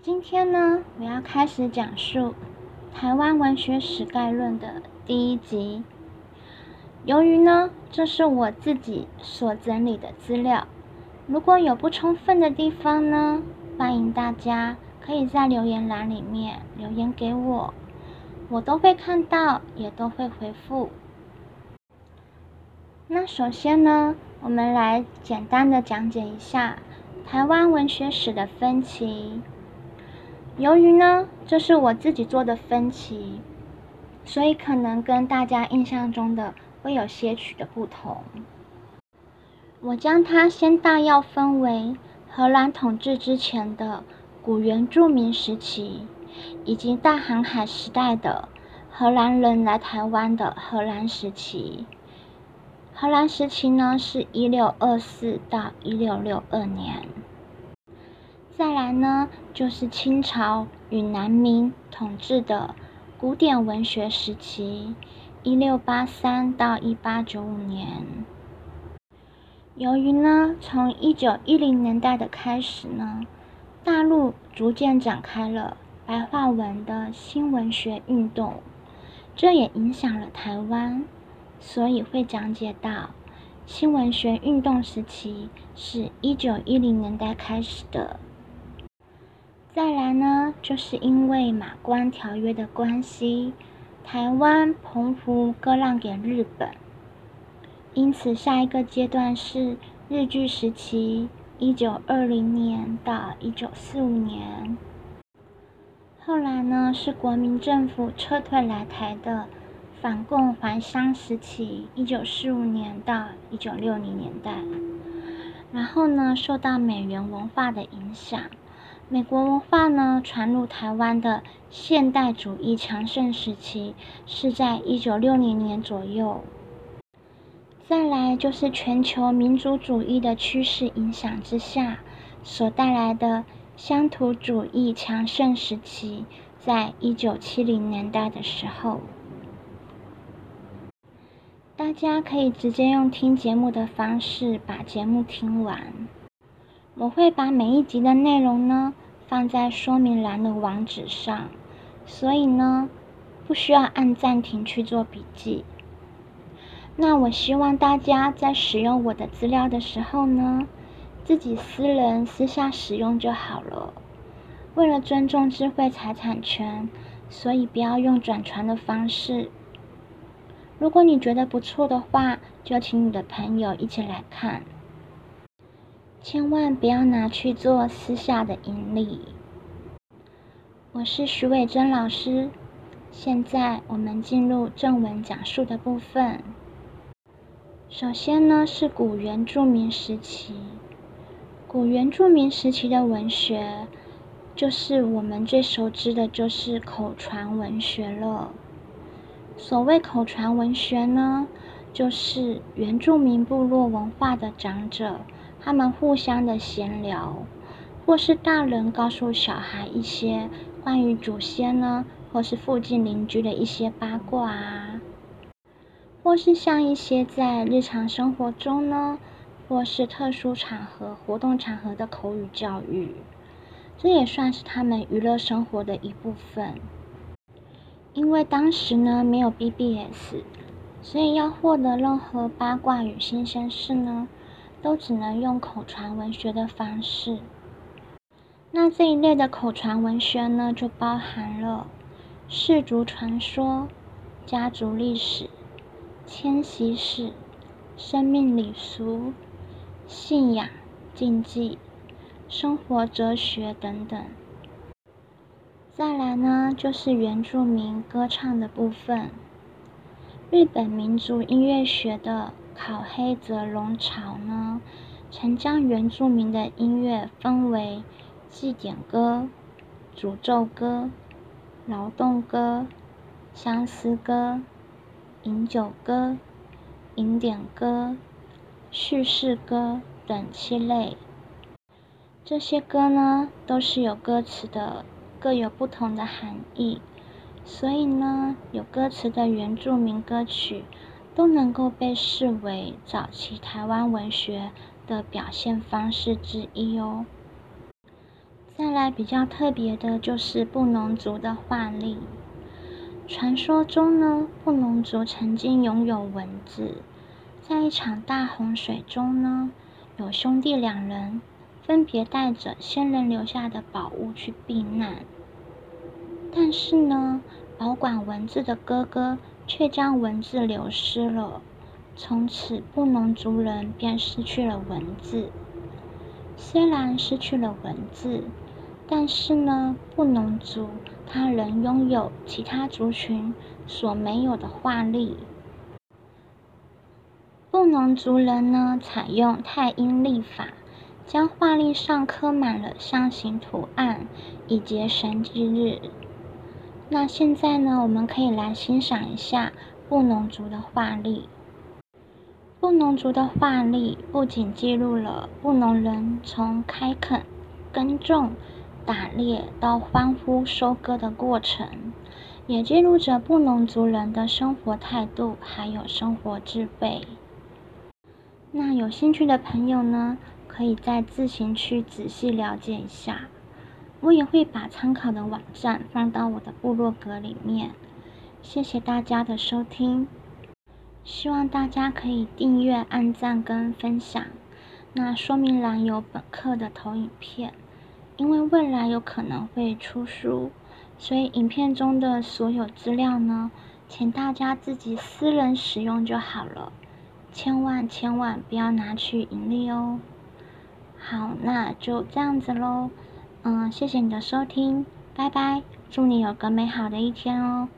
今天呢，我要开始讲述《台湾文学史概论》的第一集。由于呢，这是我自己所整理的资料，如果有不充分的地方呢，欢迎大家可以在留言栏里面留言给我，我都会看到，也都会回复。那首先呢，我们来简单的讲解一下台湾文学史的分歧。由于呢，这是我自己做的分歧，所以可能跟大家印象中的会有些许的不同。我将它先大要分为荷兰统治之前的古原住民时期，以及大航海时代的荷兰人来台湾的荷兰时期。荷兰时期呢，是一六二四到一六六二年。再来呢，就是清朝与南明统治的古典文学时期，一六八三到一八九五年。由于呢，从一九一零年代的开始呢，大陆逐渐展开了白话文的新文学运动，这也影响了台湾，所以会讲解到新文学运动时期是一九一零年代开始的。再来呢，就是因为马关条约的关系，台湾、澎湖割让给日本，因此下一个阶段是日据时期，一九二零年到一九四五年。后来呢，是国民政府撤退来台的反共还乡时期，一九四五年到一九六零年代。然后呢，受到美元文化的影响。美国文化呢传入台湾的现代主义强盛时期是在一九六零年左右。再来就是全球民族主义的趋势影响之下所带来的乡土主义强盛时期，在一九七零年代的时候，大家可以直接用听节目的方式把节目听完。我会把每一集的内容呢放在说明栏的网址上，所以呢不需要按暂停去做笔记。那我希望大家在使用我的资料的时候呢，自己私人私下使用就好了。为了尊重智慧财产权，所以不要用转传的方式。如果你觉得不错的话，就请你的朋友一起来看。千万不要拿去做私下的盈利。我是徐伟珍老师，现在我们进入正文讲述的部分。首先呢是古原住民时期，古原住民时期的文学，就是我们最熟知的，就是口传文学了。所谓口传文学呢，就是原住民部落文化的长者。他们互相的闲聊，或是大人告诉小孩一些关于祖先呢，或是附近邻居的一些八卦啊，或是像一些在日常生活中呢，或是特殊场合、活动场合的口语教育，这也算是他们娱乐生活的一部分。因为当时呢没有 BBS，所以要获得任何八卦与新鲜事呢。都只能用口传文学的方式。那这一类的口传文学呢，就包含了氏族传说、家族历史、迁徙史、生命礼俗、信仰、禁忌、生活哲学等等。再来呢，就是原住民歌唱的部分。日本民族音乐学的。考黑泽龙朝呢，曾将原住民的音乐分为祭典歌、诅咒歌、劳动歌、相思歌、饮酒歌、饮点歌、叙事歌等七类。这些歌呢，都是有歌词的，各有不同的含义，所以呢，有歌词的原住民歌曲。都能够被视为早期台湾文学的表现方式之一哦。再来比较特别的就是布农族的画例。传说中呢，布农族曾经拥有文字，在一场大洪水中呢，有兄弟两人分别带着先人留下的宝物去避难，但是呢，保管文字的哥哥却将文字流失了，从此布农族人便失去了文字。虽然失去了文字，但是呢，布农族。他仍拥有其他族群所没有的画力。布农族人呢，采用太阴历法，将画力上刻满了象形图案，以节神忌日。那现在呢，我们可以来欣赏一下布农族的画力。布农族的画力不仅记录了布农人从开垦、耕种。打猎到欢呼收割的过程，也记录着布农族人的生活态度，还有生活智慧。那有兴趣的朋友呢，可以再自行去仔细了解一下。我也会把参考的网站放到我的部落格里面。谢谢大家的收听，希望大家可以订阅、按赞跟分享。那说明栏有本课的投影片。因为未来有可能会出书，所以影片中的所有资料呢，请大家自己私人使用就好了，千万千万不要拿去盈利哦。好，那就这样子喽，嗯，谢谢你的收听，拜拜，祝你有个美好的一天哦。